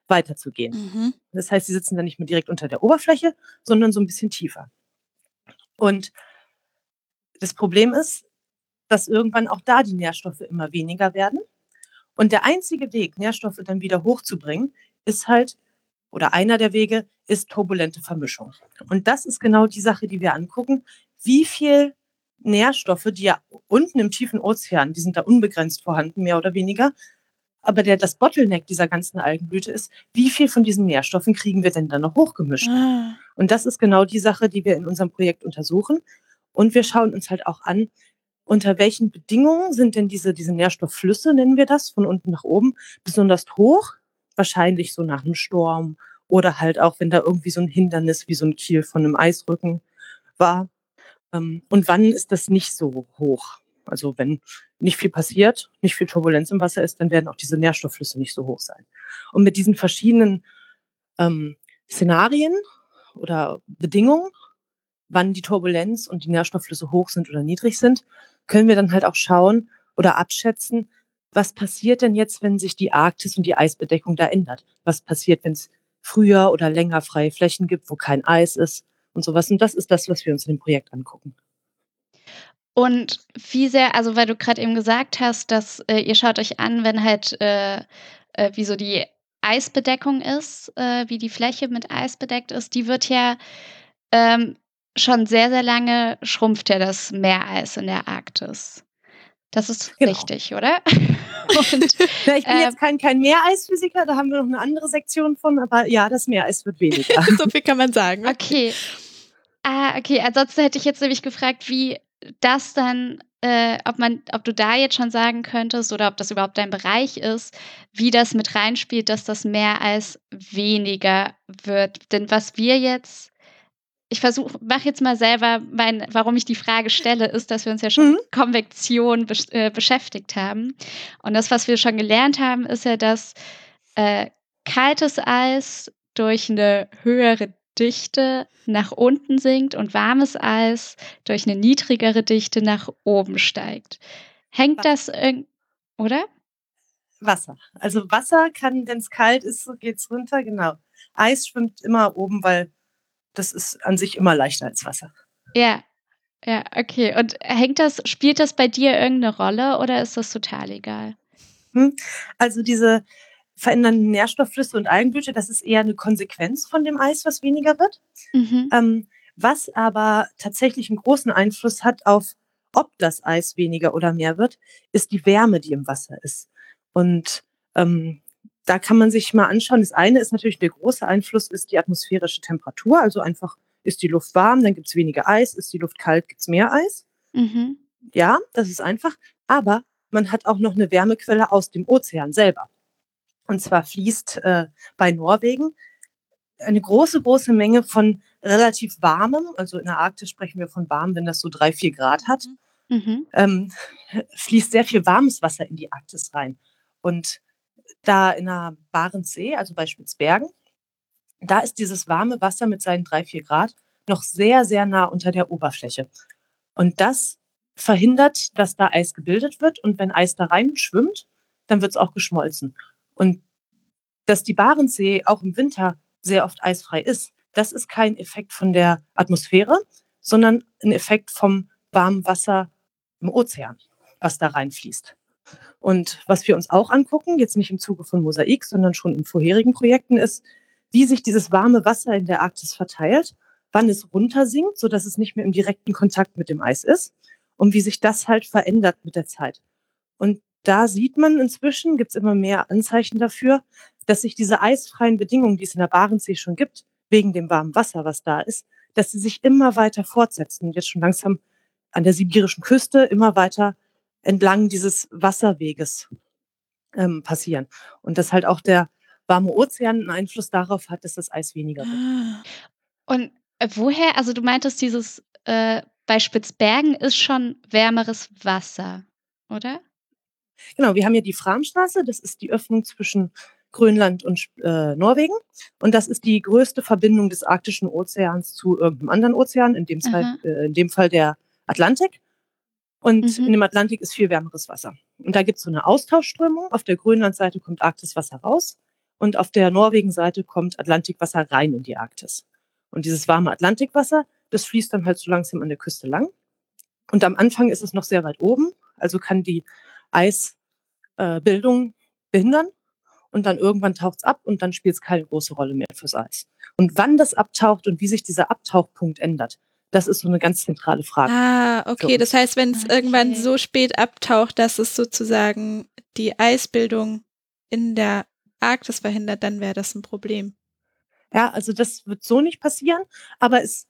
weiterzugehen. Mhm. Das heißt, sie sitzen dann nicht mehr direkt unter der Oberfläche, sondern so ein bisschen tiefer. Und das Problem ist, dass irgendwann auch da die Nährstoffe immer weniger werden. Und der einzige Weg, Nährstoffe dann wieder hochzubringen, ist halt, oder einer der Wege, ist turbulente Vermischung. Und das ist genau die Sache, die wir angucken. Wie viel Nährstoffe, die ja unten im tiefen Ozean, die sind da unbegrenzt vorhanden, mehr oder weniger. Aber der, das Bottleneck dieser ganzen Algenblüte ist, wie viel von diesen Nährstoffen kriegen wir denn dann noch hochgemischt? Ah. Und das ist genau die Sache, die wir in unserem Projekt untersuchen. Und wir schauen uns halt auch an, unter welchen Bedingungen sind denn diese, diese Nährstoffflüsse, nennen wir das, von unten nach oben, besonders hoch? Wahrscheinlich so nach einem Sturm oder halt auch, wenn da irgendwie so ein Hindernis wie so ein Kiel von einem Eisrücken war. Ähm, und wann ist das nicht so hoch? Also wenn nicht viel passiert, nicht viel Turbulenz im Wasser ist, dann werden auch diese Nährstoffflüsse nicht so hoch sein. Und mit diesen verschiedenen ähm, Szenarien oder Bedingungen, wann die Turbulenz und die Nährstoffflüsse hoch sind oder niedrig sind, können wir dann halt auch schauen oder abschätzen, was passiert denn jetzt, wenn sich die Arktis und die Eisbedeckung da ändert? Was passiert, wenn es früher oder länger freie Flächen gibt, wo kein Eis ist? Und sowas. Und das ist das, was wir uns in dem Projekt angucken. Und wie sehr, also weil du gerade eben gesagt hast, dass äh, ihr schaut euch an, wenn halt äh, äh, wie so die Eisbedeckung ist, äh, wie die Fläche mit Eis bedeckt ist, die wird ja ähm, schon sehr, sehr lange schrumpft ja das Meereis in der Arktis. Das ist genau. richtig, oder? Und, ja, ich bin äh, jetzt kein, kein Meereisphysiker, da haben wir noch eine andere Sektion von, aber ja, das Meereis wird weniger. so viel kann man sagen. Okay. Ah, okay. Ansonsten hätte ich jetzt nämlich gefragt, wie das dann, äh, ob man, ob du da jetzt schon sagen könntest oder ob das überhaupt dein Bereich ist, wie das mit reinspielt, dass das Meereis weniger wird. Denn was wir jetzt ich versuche, mach jetzt mal selber, mein, warum ich die Frage stelle, ist, dass wir uns ja schon mhm. mit Konvektion besch äh, beschäftigt haben. Und das, was wir schon gelernt haben, ist ja, dass äh, kaltes Eis durch eine höhere Dichte nach unten sinkt und warmes Eis durch eine niedrigere Dichte nach oben steigt. Hängt das, oder? Wasser. Also Wasser kann, wenn es kalt ist, geht es runter, genau. Eis schwimmt immer oben, weil das ist an sich immer leichter als Wasser. Ja, ja, okay. Und hängt das, spielt das bei dir irgendeine Rolle oder ist das total egal? Hm? Also diese verändernden Nährstoffflüsse und Algenblüte, das ist eher eine Konsequenz von dem Eis, was weniger wird. Mhm. Ähm, was aber tatsächlich einen großen Einfluss hat auf, ob das Eis weniger oder mehr wird, ist die Wärme, die im Wasser ist. Und ähm, da kann man sich mal anschauen. Das eine ist natürlich, der große Einfluss ist die atmosphärische Temperatur. Also einfach ist die Luft warm, dann gibt es weniger Eis. Ist die Luft kalt, gibt es mehr Eis. Mhm. Ja, das ist einfach. Aber man hat auch noch eine Wärmequelle aus dem Ozean selber. Und zwar fließt äh, bei Norwegen eine große, große Menge von relativ warmem, also in der Arktis sprechen wir von warm, wenn das so drei, vier Grad hat, mhm. ähm, fließt sehr viel warmes Wasser in die Arktis rein. Und da in der Barentssee, also bei Spitzbergen, da ist dieses warme Wasser mit seinen drei, vier Grad noch sehr, sehr nah unter der Oberfläche. Und das verhindert, dass da Eis gebildet wird. Und wenn Eis da rein schwimmt, dann wird es auch geschmolzen. Und dass die Barentssee auch im Winter sehr oft eisfrei ist, das ist kein Effekt von der Atmosphäre, sondern ein Effekt vom warmen Wasser im Ozean, was da reinfließt. Und was wir uns auch angucken, jetzt nicht im Zuge von Mosaik, sondern schon in vorherigen Projekten, ist, wie sich dieses warme Wasser in der Arktis verteilt, wann es runtersinkt, sodass es nicht mehr im direkten Kontakt mit dem Eis ist und wie sich das halt verändert mit der Zeit. Und da sieht man inzwischen, gibt es immer mehr Anzeichen dafür, dass sich diese eisfreien Bedingungen, die es in der Barentssee schon gibt, wegen dem warmen Wasser, was da ist, dass sie sich immer weiter fortsetzen und jetzt schon langsam an der sibirischen Küste immer weiter entlang dieses Wasserweges ähm, passieren. Und dass halt auch der warme Ozean einen Einfluss darauf hat, dass das Eis weniger wird. Ah. Und äh, woher, also du meintest, dieses äh, bei Spitzbergen ist schon wärmeres Wasser, oder? Genau, wir haben ja die Framstraße, das ist die Öffnung zwischen Grönland und äh, Norwegen. Und das ist die größte Verbindung des arktischen Ozeans zu irgendeinem anderen Ozean, in dem, Fall, äh, in dem Fall der Atlantik. Und mhm. in dem Atlantik ist viel wärmeres Wasser. Und da gibt es so eine Austauschströmung. Auf der Grönlandseite kommt Arktiswasser raus und auf der Norwegen-Seite kommt Atlantikwasser rein in die Arktis. Und dieses warme Atlantikwasser, das fließt dann halt so langsam an der Küste lang. Und am Anfang ist es noch sehr weit oben, also kann die Eisbildung äh, behindern. Und dann irgendwann taucht es ab und dann spielt es keine große Rolle mehr fürs Eis. Und wann das abtaucht und wie sich dieser Abtauchpunkt ändert, das ist so eine ganz zentrale Frage. Ah, okay. Das heißt, wenn es okay. irgendwann so spät abtaucht, dass es sozusagen die Eisbildung in der Arktis verhindert, dann wäre das ein Problem. Ja, also das wird so nicht passieren, aber es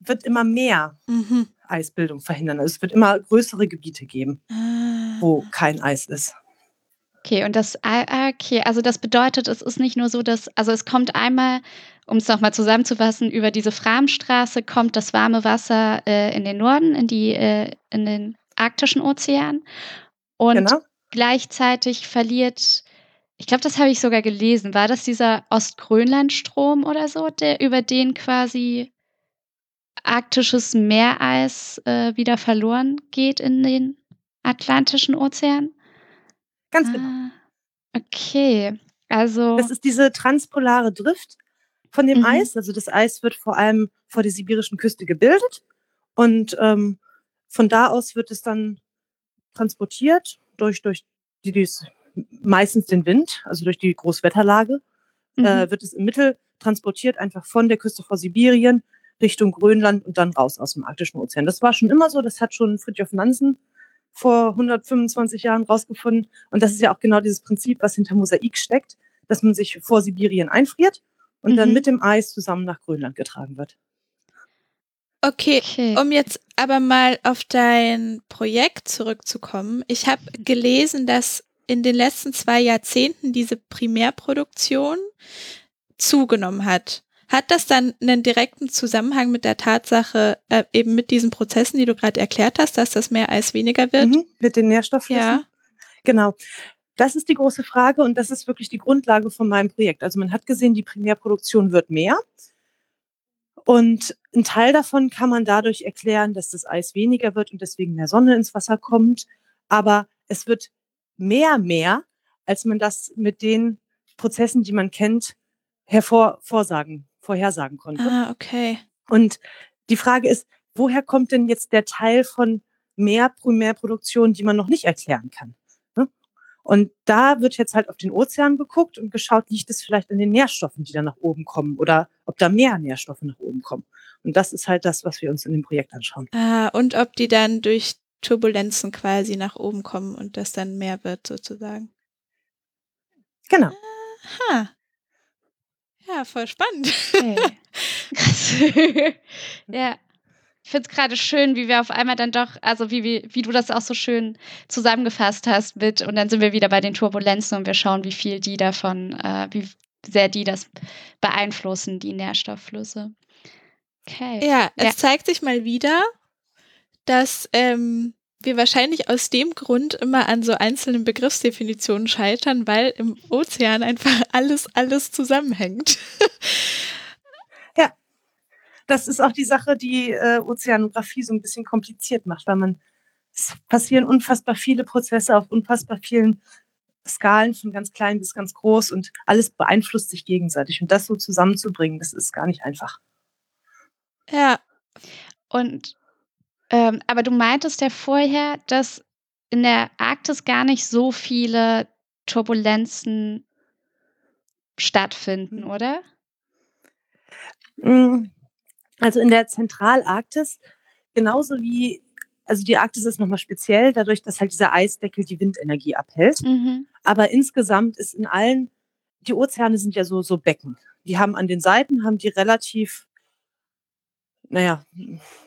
wird immer mehr mhm. Eisbildung verhindern. Also es wird immer größere Gebiete geben, ah. Wo kein Eis ist. Okay, und das, ah, ah, okay, also das bedeutet, es ist nicht nur so, dass, also es kommt einmal, um es nochmal zusammenzufassen, über diese Framstraße kommt das warme Wasser äh, in den Norden, in die, äh, in den arktischen Ozean. Und genau. gleichzeitig verliert, ich glaube, das habe ich sogar gelesen, war das dieser Ostgrönlandstrom oder so, der über den quasi arktisches Meereis äh, wieder verloren geht in den Atlantischen Ozean? Ganz genau. Ah, okay, also. Das ist diese transpolare Drift von dem mhm. Eis. Also das Eis wird vor allem vor der sibirischen Küste gebildet und ähm, von da aus wird es dann transportiert durch, durch die, die meistens den Wind, also durch die Großwetterlage, äh, mhm. äh, wird es im Mittel transportiert einfach von der Küste vor Sibirien Richtung Grönland und dann raus aus dem Arktischen Ozean. Das war schon immer so, das hat schon Fridtjof Nansen vor 125 Jahren rausgefunden. Und das ist ja auch genau dieses Prinzip, was hinter Mosaik steckt, dass man sich vor Sibirien einfriert und mhm. dann mit dem Eis zusammen nach Grönland getragen wird. Okay, okay, um jetzt aber mal auf dein Projekt zurückzukommen. Ich habe gelesen, dass in den letzten zwei Jahrzehnten diese Primärproduktion zugenommen hat. Hat das dann einen direkten Zusammenhang mit der Tatsache, äh, eben mit diesen Prozessen, die du gerade erklärt hast, dass das Meereis weniger wird? Mhm, mit den Nährstoffen? Ja. Genau. Das ist die große Frage und das ist wirklich die Grundlage von meinem Projekt. Also man hat gesehen, die Primärproduktion wird mehr. Und ein Teil davon kann man dadurch erklären, dass das Eis weniger wird und deswegen mehr Sonne ins Wasser kommt. Aber es wird mehr, mehr, als man das mit den Prozessen, die man kennt, hervorsagen vorhersagen konnte. Ah, okay. Und die Frage ist, woher kommt denn jetzt der Teil von mehr Primärproduktion, die man noch nicht erklären kann? Ne? Und da wird jetzt halt auf den Ozean geguckt und geschaut, liegt es vielleicht an den Nährstoffen, die da nach oben kommen oder ob da mehr Nährstoffe nach oben kommen. Und das ist halt das, was wir uns in dem Projekt anschauen. Ah, und ob die dann durch Turbulenzen quasi nach oben kommen und das dann mehr wird sozusagen. Genau. Aha. Ja, voll spannend. Okay. ja. ich finde es gerade schön, wie wir auf einmal dann doch, also wie, wie, wie du das auch so schön zusammengefasst hast mit, und dann sind wir wieder bei den Turbulenzen und wir schauen, wie viel die davon, äh, wie sehr die das beeinflussen, die Nährstoffflüsse. Okay. Ja, es ja. zeigt sich mal wieder, dass ähm, wir wahrscheinlich aus dem Grund immer an so einzelnen Begriffsdefinitionen scheitern, weil im Ozean einfach alles, alles zusammenhängt. das ist auch die Sache, die äh, Ozeanographie so ein bisschen kompliziert macht, weil man es passieren unfassbar viele Prozesse auf unfassbar vielen Skalen, von ganz klein bis ganz groß und alles beeinflusst sich gegenseitig. Und das so zusammenzubringen, das ist gar nicht einfach. Ja. Und ähm, aber du meintest ja vorher, dass in der Arktis gar nicht so viele Turbulenzen stattfinden, oder? Mm, also in der Zentralarktis, genauso wie, also die Arktis ist nochmal speziell, dadurch, dass halt dieser Eisdeckel die Windenergie abhält. Mhm. Aber insgesamt ist in allen, die Ozeane sind ja so, so Becken. Die haben an den Seiten, haben die relativ, naja,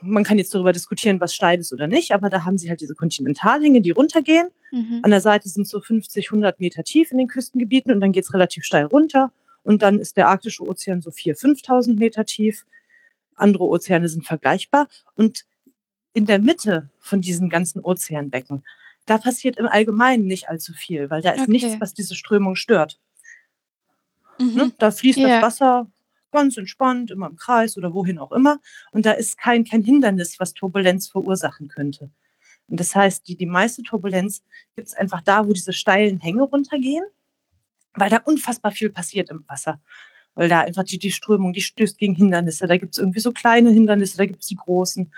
man kann jetzt darüber diskutieren, was steil ist oder nicht, aber da haben sie halt diese Kontinentalhänge, die runtergehen. Mhm. An der Seite sind so 50, 100 Meter tief in den Küstengebieten und dann geht es relativ steil runter. Und dann ist der arktische Ozean so 4.000, 5.000 Meter tief andere Ozeane sind vergleichbar. Und in der Mitte von diesen ganzen Ozeanbecken, da passiert im Allgemeinen nicht allzu viel, weil da ist okay. nichts, was diese Strömung stört. Mhm. Ne? Da fließt ja. das Wasser ganz entspannt, immer im Kreis oder wohin auch immer. Und da ist kein, kein Hindernis, was Turbulenz verursachen könnte. Und das heißt, die, die meiste Turbulenz gibt es einfach da, wo diese steilen Hänge runtergehen, weil da unfassbar viel passiert im Wasser weil da einfach die, die Strömung, die stößt gegen Hindernisse. Da gibt es irgendwie so kleine Hindernisse, da gibt es die großen.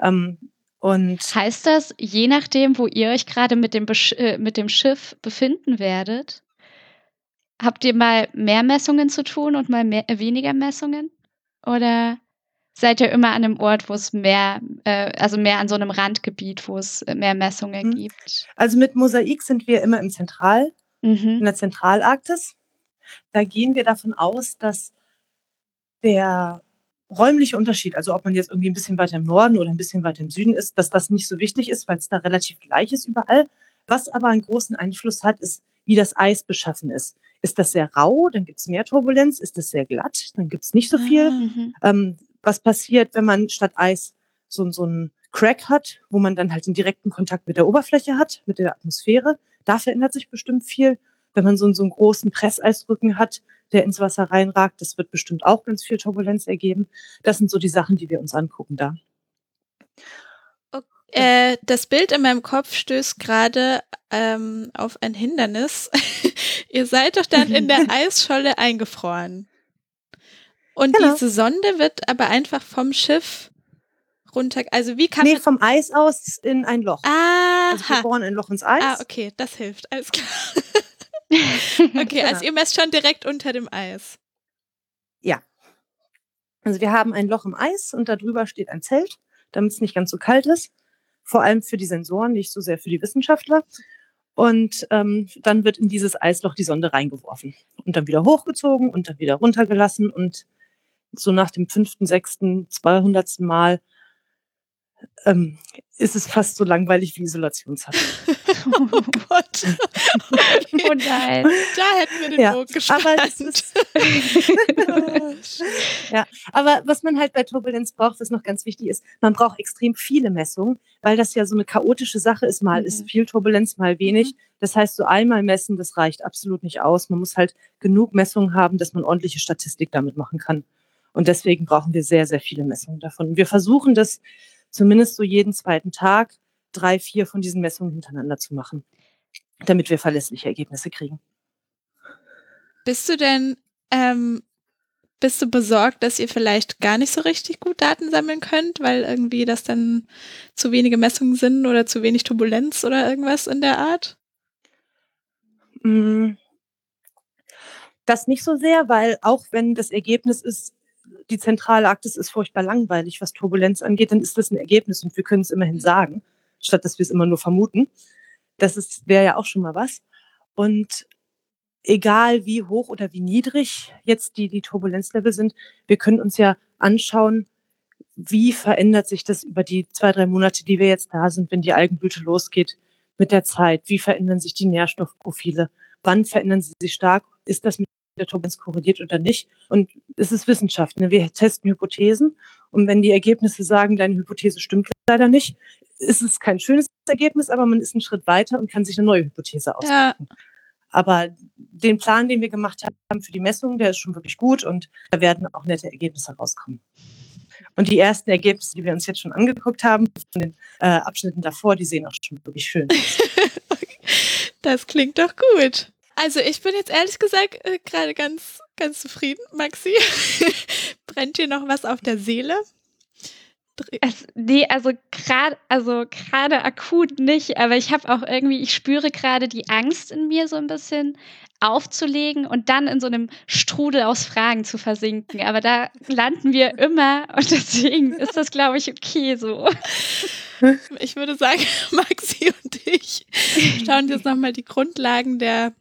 Ähm, und heißt das, je nachdem, wo ihr euch gerade mit, äh, mit dem Schiff befinden werdet, habt ihr mal mehr Messungen zu tun und mal mehr, weniger Messungen? Oder seid ihr immer an einem Ort, wo es mehr, äh, also mehr an so einem Randgebiet, wo es mehr Messungen mhm. gibt? Also mit Mosaik sind wir immer im Zentral, mhm. in der Zentralarktis. Da gehen wir davon aus, dass der räumliche Unterschied, also ob man jetzt irgendwie ein bisschen weiter im Norden oder ein bisschen weiter im Süden ist, dass das nicht so wichtig ist, weil es da relativ gleich ist überall. Was aber einen großen Einfluss hat, ist, wie das Eis beschaffen ist. Ist das sehr rau, dann gibt es mehr Turbulenz. Ist das sehr glatt, dann gibt es nicht so viel. Ah, mhm. Ähm, was passiert, wenn man statt Eis so, so einen Crack hat, wo man dann halt den direkten Kontakt mit der Oberfläche hat, mit der Atmosphäre? Da verändert sich bestimmt viel wenn man so, so einen großen Presseisrücken hat, der ins Wasser reinragt, das wird bestimmt auch ganz viel Turbulenz ergeben. Das sind so die Sachen, die wir uns angucken da. Äh, das Bild in meinem Kopf stößt gerade ähm, auf ein Hindernis. Ihr seid doch dann in der Eisscholle eingefroren. Und genau. diese Sonde wird aber einfach vom Schiff runter. Also wie kann Nee, vom Eis aus in ein Loch. Ah. Also wir bohren ein Loch ins Eis. Ah, okay, das hilft. Alles klar. Okay, also ihr messt schon direkt unter dem Eis. Ja. Also wir haben ein Loch im Eis und darüber steht ein Zelt, damit es nicht ganz so kalt ist. Vor allem für die Sensoren, nicht so sehr für die Wissenschaftler. Und ähm, dann wird in dieses Eisloch die Sonde reingeworfen und dann wieder hochgezogen und dann wieder runtergelassen. Und so nach dem fünften, sechsten, zweihundertsten Mal ähm, ist es fast so langweilig wie Isolationshaft. oh Gott. Oh nein. Da hätten wir den ja, Bogen gespannt. Aber ist, ja, aber was man halt bei Turbulenz braucht, was noch ganz wichtig ist, man braucht extrem viele Messungen, weil das ja so eine chaotische Sache ist. Mal mhm. ist viel Turbulenz, mal wenig. Mhm. Das heißt, so einmal messen, das reicht absolut nicht aus. Man muss halt genug Messungen haben, dass man ordentliche Statistik damit machen kann. Und deswegen brauchen wir sehr, sehr viele Messungen davon. Wir versuchen das zumindest so jeden zweiten Tag drei, vier von diesen Messungen hintereinander zu machen, damit wir verlässliche Ergebnisse kriegen. Bist du denn, ähm, bist du besorgt, dass ihr vielleicht gar nicht so richtig gut Daten sammeln könnt, weil irgendwie das dann zu wenige Messungen sind oder zu wenig Turbulenz oder irgendwas in der Art? Mm. Das nicht so sehr, weil auch wenn das Ergebnis ist, die zentrale Arktis ist furchtbar langweilig, was Turbulenz angeht, dann ist das ein Ergebnis und wir können es immerhin mhm. sagen, statt dass wir es immer nur vermuten. Das wäre ja auch schon mal was. Und egal wie hoch oder wie niedrig jetzt die, die Turbulenzlevel sind, wir können uns ja anschauen, wie verändert sich das über die zwei, drei Monate, die wir jetzt da sind, wenn die Algenblüte losgeht mit der Zeit? Wie verändern sich die Nährstoffprofile? Wann verändern sie sich stark? Ist das mit der Turbulenz korreliert oder nicht? Und es ist Wissenschaft. Ne? Wir testen Hypothesen und wenn die Ergebnisse sagen, deine Hypothese stimmt leider nicht, ist es kein schönes Ergebnis, aber man ist einen Schritt weiter und kann sich eine neue Hypothese ausdenken. Ja. Aber den Plan, den wir gemacht haben für die Messung, der ist schon wirklich gut und da werden auch nette Ergebnisse rauskommen. Und die ersten Ergebnisse, die wir uns jetzt schon angeguckt haben, von den äh, Abschnitten davor, die sehen auch schon wirklich schön aus. das klingt doch gut. Also ich bin jetzt ehrlich gesagt äh, gerade ganz, ganz zufrieden, Maxi. Brennt dir noch was auf der Seele? Es, nee, also gerade also gerade akut nicht, aber ich habe auch irgendwie, ich spüre gerade die Angst in mir so ein bisschen aufzulegen und dann in so einem Strudel aus Fragen zu versinken. Aber da landen wir immer und deswegen ist das, glaube ich, okay so. Ich würde sagen, Maxi und ich schauen uns nochmal die Grundlagen der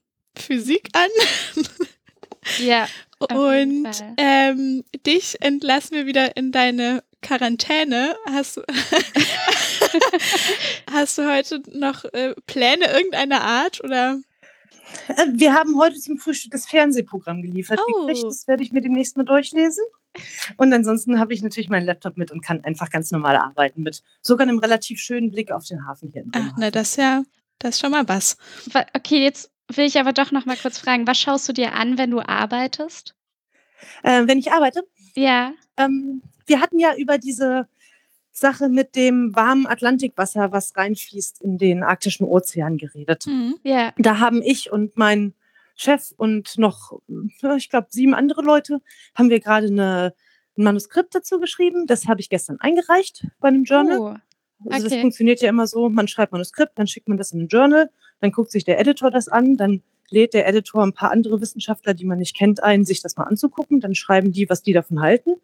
Physik an. Ja. Und ähm, dich entlassen wir wieder in deine Quarantäne. Hast du, hast du heute noch äh, Pläne irgendeiner Art oder? Äh, wir haben heute zum Frühstück das Fernsehprogramm geliefert. Oh. Das werde ich mir demnächst mal durchlesen. Und ansonsten habe ich natürlich meinen Laptop mit und kann einfach ganz normal arbeiten mit sogar einem relativ schönen Blick auf den Hafen hier. Ach, na, das ist ja, das ist schon mal was. Okay, jetzt will ich aber doch noch mal kurz fragen, was schaust du dir an, wenn du arbeitest? Äh, wenn ich arbeite? Ja. Ähm, wir hatten ja über diese Sache mit dem warmen Atlantikwasser, was reinfließt in den arktischen Ozean geredet. Mhm. Ja. Da haben ich und mein Chef und noch, ich glaube, sieben andere Leute, haben wir gerade eine, ein Manuskript dazu geschrieben. Das habe ich gestern eingereicht bei einem Journal. Oh. Okay. Also das funktioniert ja immer so, man schreibt Manuskript, dann schickt man das in ein Journal, dann guckt sich der Editor das an, dann lädt der Editor ein paar andere Wissenschaftler, die man nicht kennt, ein, sich das mal anzugucken, dann schreiben die, was die davon halten.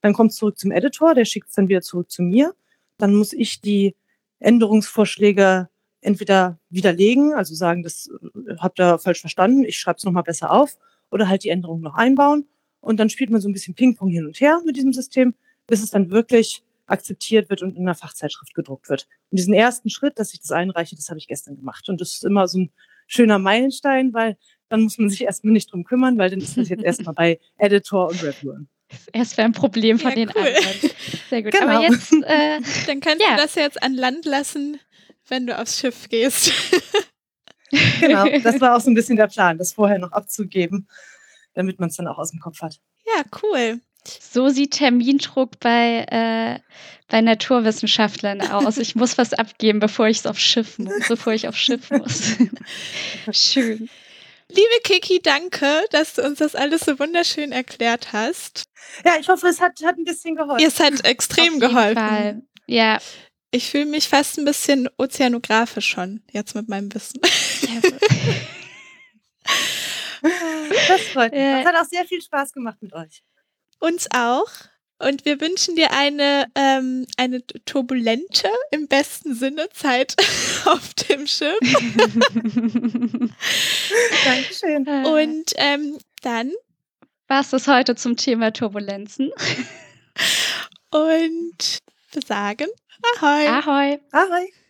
Dann kommt es zurück zum Editor, der schickt es dann wieder zurück zu mir. Dann muss ich die Änderungsvorschläge entweder widerlegen, also sagen, das äh, habt ihr falsch verstanden, ich schreibe es nochmal besser auf, oder halt die Änderung noch einbauen. Und dann spielt man so ein bisschen Ping-Pong hin und her mit diesem System, bis es dann wirklich akzeptiert wird und in einer Fachzeitschrift gedruckt wird. Und diesen ersten Schritt, dass ich das einreiche, das habe ich gestern gemacht. Und das ist immer so ein schöner Meilenstein, weil dann muss man sich erstmal nicht drum kümmern, weil dann ist das jetzt erstmal bei Editor und Reviewern. Erst wäre ein Problem von ja, den cool. anderen. Sehr gut. Genau. Aber jetzt, äh, dann kannst ja. du das jetzt an Land lassen, wenn du aufs Schiff gehst. genau, das war auch so ein bisschen der Plan, das vorher noch abzugeben, damit man es dann auch aus dem Kopf hat. Ja, cool. So sieht Termindruck bei, äh, bei Naturwissenschaftlern aus. Ich muss was abgeben, bevor ich aufs Schiff muss, bevor ich aufs Schiff muss. Schön. Liebe Kiki, danke, dass du uns das alles so wunderschön erklärt hast. Ja, ich hoffe, es hat, hat ein bisschen geholfen. Es hat extrem geholfen. Fall. Ja. Ich fühle mich fast ein bisschen ozeanografisch schon, jetzt mit meinem Wissen. das freut mich. Es hat auch sehr viel Spaß gemacht mit euch. Uns auch. Und wir wünschen dir eine, ähm, eine turbulente, im besten Sinne, Zeit auf dem Schiff. Dankeschön. Und ähm, dann war es das heute zum Thema Turbulenzen. Und wir sagen Ahoi. Ahoi. Ahoi.